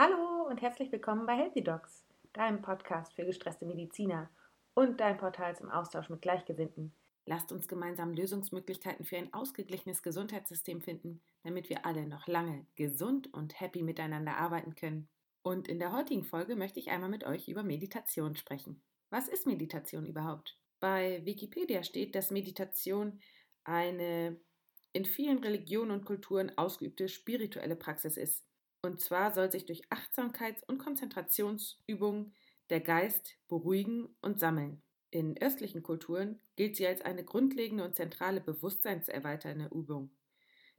Hallo und herzlich willkommen bei Healthy Docs, deinem Podcast für gestresste Mediziner und dein Portal zum Austausch mit Gleichgesinnten. Lasst uns gemeinsam Lösungsmöglichkeiten für ein ausgeglichenes Gesundheitssystem finden, damit wir alle noch lange gesund und happy miteinander arbeiten können. Und in der heutigen Folge möchte ich einmal mit euch über Meditation sprechen. Was ist Meditation überhaupt? Bei Wikipedia steht, dass Meditation eine in vielen Religionen und Kulturen ausgeübte spirituelle Praxis ist. Und zwar soll sich durch Achtsamkeits- und Konzentrationsübungen der Geist beruhigen und sammeln. In östlichen Kulturen gilt sie als eine grundlegende und zentrale bewusstseinserweiternde Übung.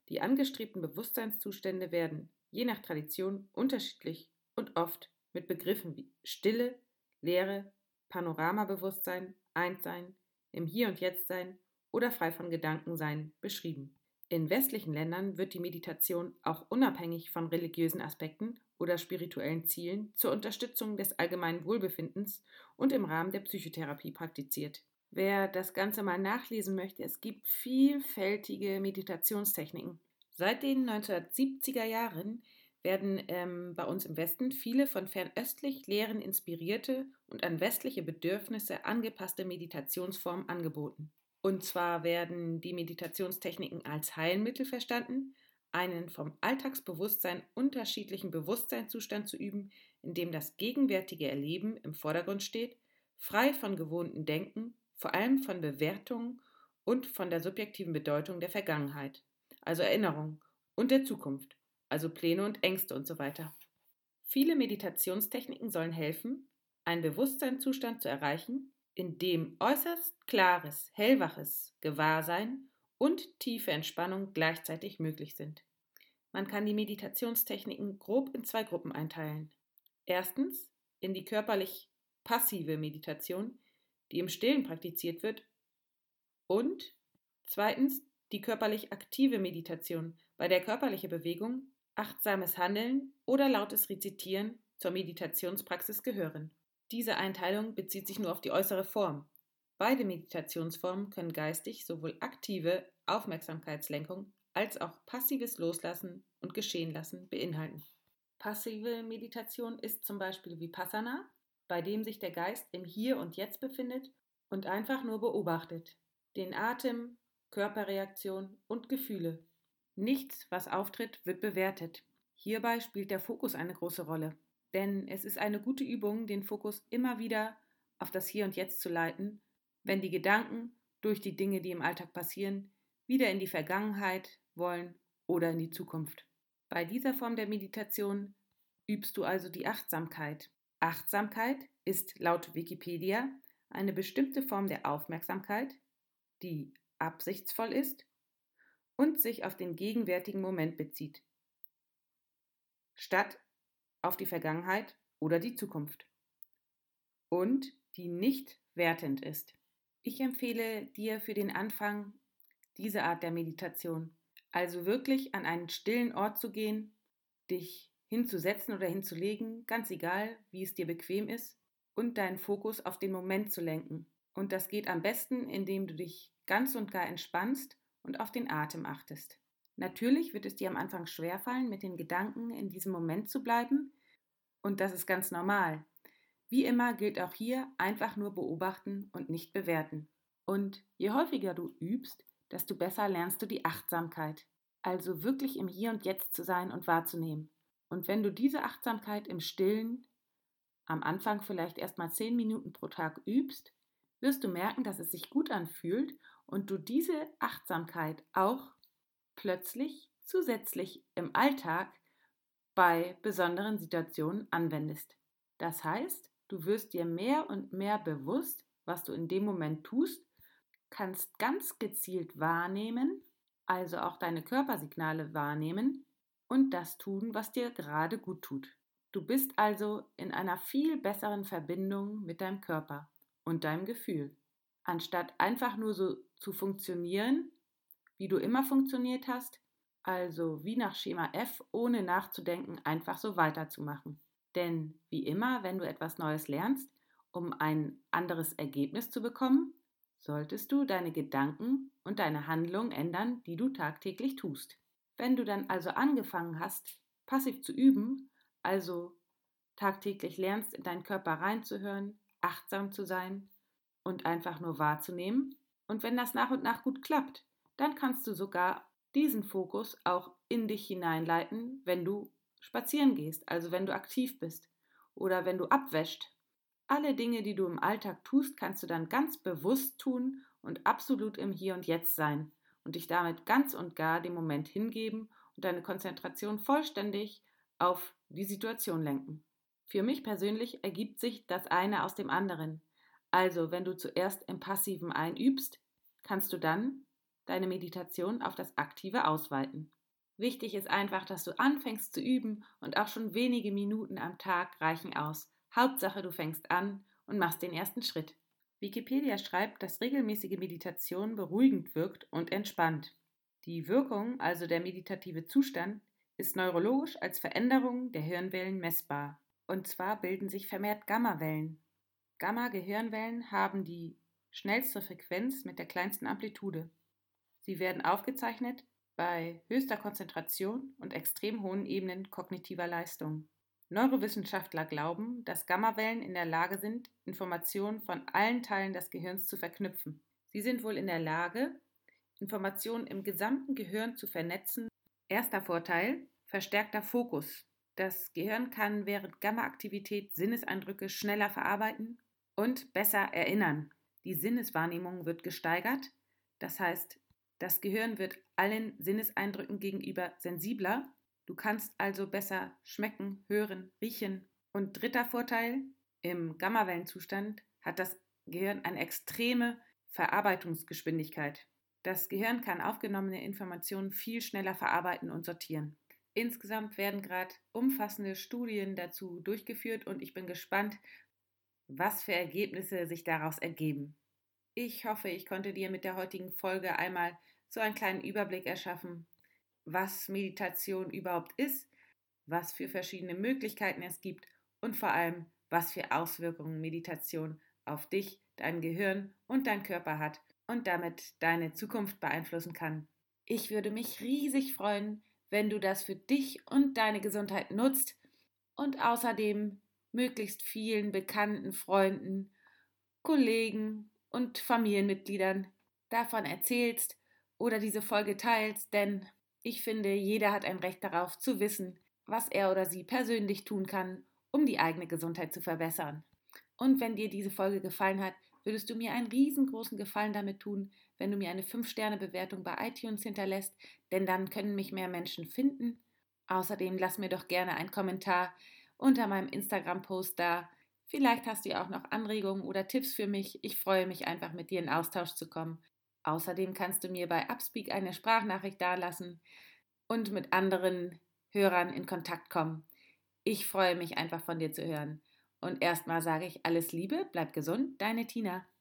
Die angestrebten Bewusstseinszustände werden, je nach Tradition, unterschiedlich und oft mit Begriffen wie Stille, Leere, Panoramabewusstsein, Einssein, im Hier und Jetzt sein oder frei von Gedanken sein beschrieben. In westlichen Ländern wird die Meditation auch unabhängig von religiösen Aspekten oder spirituellen Zielen zur Unterstützung des allgemeinen Wohlbefindens und im Rahmen der Psychotherapie praktiziert. Wer das Ganze mal nachlesen möchte, es gibt vielfältige Meditationstechniken. Seit den 1970er Jahren werden ähm, bei uns im Westen viele von fernöstlich Lehren inspirierte und an westliche Bedürfnisse angepasste Meditationsformen angeboten. Und zwar werden die Meditationstechniken als Heilmittel verstanden, einen vom Alltagsbewusstsein unterschiedlichen Bewusstseinszustand zu üben, in dem das gegenwärtige Erleben im Vordergrund steht, frei von gewohnten Denken, vor allem von Bewertungen und von der subjektiven Bedeutung der Vergangenheit, also Erinnerung, und der Zukunft, also Pläne und Ängste und so weiter. Viele Meditationstechniken sollen helfen, einen Bewusstseinszustand zu erreichen, in dem äußerst klares, hellwaches Gewahrsein und tiefe Entspannung gleichzeitig möglich sind. Man kann die Meditationstechniken grob in zwei Gruppen einteilen. Erstens in die körperlich passive Meditation, die im Stillen praktiziert wird, und zweitens die körperlich aktive Meditation, bei der körperliche Bewegung, achtsames Handeln oder lautes Rezitieren zur Meditationspraxis gehören. Diese Einteilung bezieht sich nur auf die äußere Form. Beide Meditationsformen können geistig sowohl aktive Aufmerksamkeitslenkung als auch passives Loslassen und Geschehenlassen beinhalten. Passive Meditation ist zum Beispiel Vipassana, bei dem sich der Geist im Hier und Jetzt befindet und einfach nur beobachtet. Den Atem, Körperreaktion und Gefühle. Nichts, was auftritt, wird bewertet. Hierbei spielt der Fokus eine große Rolle. Denn es ist eine gute Übung, den Fokus immer wieder auf das Hier und Jetzt zu leiten, wenn die Gedanken durch die Dinge, die im Alltag passieren, wieder in die Vergangenheit wollen oder in die Zukunft. Bei dieser Form der Meditation übst du also die Achtsamkeit. Achtsamkeit ist laut Wikipedia eine bestimmte Form der Aufmerksamkeit, die absichtsvoll ist und sich auf den gegenwärtigen Moment bezieht, statt auf die Vergangenheit oder die Zukunft und die nicht wertend ist. Ich empfehle dir für den Anfang diese Art der Meditation, also wirklich an einen stillen Ort zu gehen, dich hinzusetzen oder hinzulegen, ganz egal, wie es dir bequem ist, und deinen Fokus auf den Moment zu lenken. Und das geht am besten, indem du dich ganz und gar entspannst und auf den Atem achtest. Natürlich wird es dir am Anfang schwerfallen, mit den Gedanken in diesem Moment zu bleiben, und das ist ganz normal. Wie immer gilt auch hier einfach nur beobachten und nicht bewerten. Und je häufiger du übst, desto besser lernst du die Achtsamkeit. Also wirklich im Hier und Jetzt zu sein und wahrzunehmen. Und wenn du diese Achtsamkeit im Stillen am Anfang vielleicht erst mal zehn Minuten pro Tag übst, wirst du merken, dass es sich gut anfühlt und du diese Achtsamkeit auch plötzlich zusätzlich im Alltag bei besonderen Situationen anwendest. Das heißt, du wirst dir mehr und mehr bewusst, was du in dem Moment tust, kannst ganz gezielt wahrnehmen, also auch deine Körpersignale wahrnehmen und das tun, was dir gerade gut tut. Du bist also in einer viel besseren Verbindung mit deinem Körper und deinem Gefühl, anstatt einfach nur so zu funktionieren, wie du immer funktioniert hast, also wie nach Schema F, ohne nachzudenken, einfach so weiterzumachen. Denn wie immer, wenn du etwas Neues lernst, um ein anderes Ergebnis zu bekommen, solltest du deine Gedanken und deine Handlungen ändern, die du tagtäglich tust. Wenn du dann also angefangen hast, passiv zu üben, also tagtäglich lernst, in deinen Körper reinzuhören, achtsam zu sein und einfach nur wahrzunehmen. Und wenn das nach und nach gut klappt, dann kannst du sogar diesen Fokus auch in dich hineinleiten, wenn du spazieren gehst, also wenn du aktiv bist oder wenn du abwäscht. Alle Dinge, die du im Alltag tust, kannst du dann ganz bewusst tun und absolut im Hier und Jetzt sein und dich damit ganz und gar dem Moment hingeben und deine Konzentration vollständig auf die Situation lenken. Für mich persönlich ergibt sich das eine aus dem anderen. Also, wenn du zuerst im Passiven einübst, kannst du dann deine Meditation auf das Aktive ausweiten. Wichtig ist einfach, dass du anfängst zu üben und auch schon wenige Minuten am Tag reichen aus. Hauptsache, du fängst an und machst den ersten Schritt. Wikipedia schreibt, dass regelmäßige Meditation beruhigend wirkt und entspannt. Die Wirkung, also der meditative Zustand, ist neurologisch als Veränderung der Hirnwellen messbar. Und zwar bilden sich vermehrt Gammawellen. Gamma-Gehirnwellen haben die schnellste Frequenz mit der kleinsten Amplitude. Sie werden aufgezeichnet bei höchster Konzentration und extrem hohen Ebenen kognitiver Leistung. Neurowissenschaftler glauben, dass Gammawellen in der Lage sind, Informationen von allen Teilen des Gehirns zu verknüpfen. Sie sind wohl in der Lage, Informationen im gesamten Gehirn zu vernetzen. Erster Vorteil, verstärkter Fokus. Das Gehirn kann während Gamma-Aktivität Sinneseindrücke schneller verarbeiten und besser erinnern. Die Sinneswahrnehmung wird gesteigert, das heißt, das Gehirn wird allen Sinneseindrücken gegenüber sensibler. Du kannst also besser schmecken, hören, riechen. Und dritter Vorteil, im Gammawellenzustand hat das Gehirn eine extreme Verarbeitungsgeschwindigkeit. Das Gehirn kann aufgenommene Informationen viel schneller verarbeiten und sortieren. Insgesamt werden gerade umfassende Studien dazu durchgeführt und ich bin gespannt, was für Ergebnisse sich daraus ergeben. Ich hoffe, ich konnte dir mit der heutigen Folge einmal so einen kleinen Überblick erschaffen, was Meditation überhaupt ist, was für verschiedene Möglichkeiten es gibt und vor allem, was für Auswirkungen Meditation auf dich, dein Gehirn und dein Körper hat und damit deine Zukunft beeinflussen kann. Ich würde mich riesig freuen, wenn du das für dich und deine Gesundheit nutzt und außerdem möglichst vielen bekannten Freunden, Kollegen und Familienmitgliedern davon erzählst oder diese Folge teilst, denn ich finde, jeder hat ein Recht darauf zu wissen, was er oder sie persönlich tun kann, um die eigene Gesundheit zu verbessern. Und wenn dir diese Folge gefallen hat, würdest du mir einen riesengroßen Gefallen damit tun, wenn du mir eine 5-Sterne-Bewertung bei iTunes hinterlässt, denn dann können mich mehr Menschen finden. Außerdem lass mir doch gerne einen Kommentar unter meinem Instagram-Post da, Vielleicht hast du ja auch noch Anregungen oder Tipps für mich. Ich freue mich einfach, mit dir in Austausch zu kommen. Außerdem kannst du mir bei Upspeak eine Sprachnachricht dalassen und mit anderen Hörern in Kontakt kommen. Ich freue mich einfach von dir zu hören. Und erstmal sage ich alles Liebe, bleib gesund, deine Tina.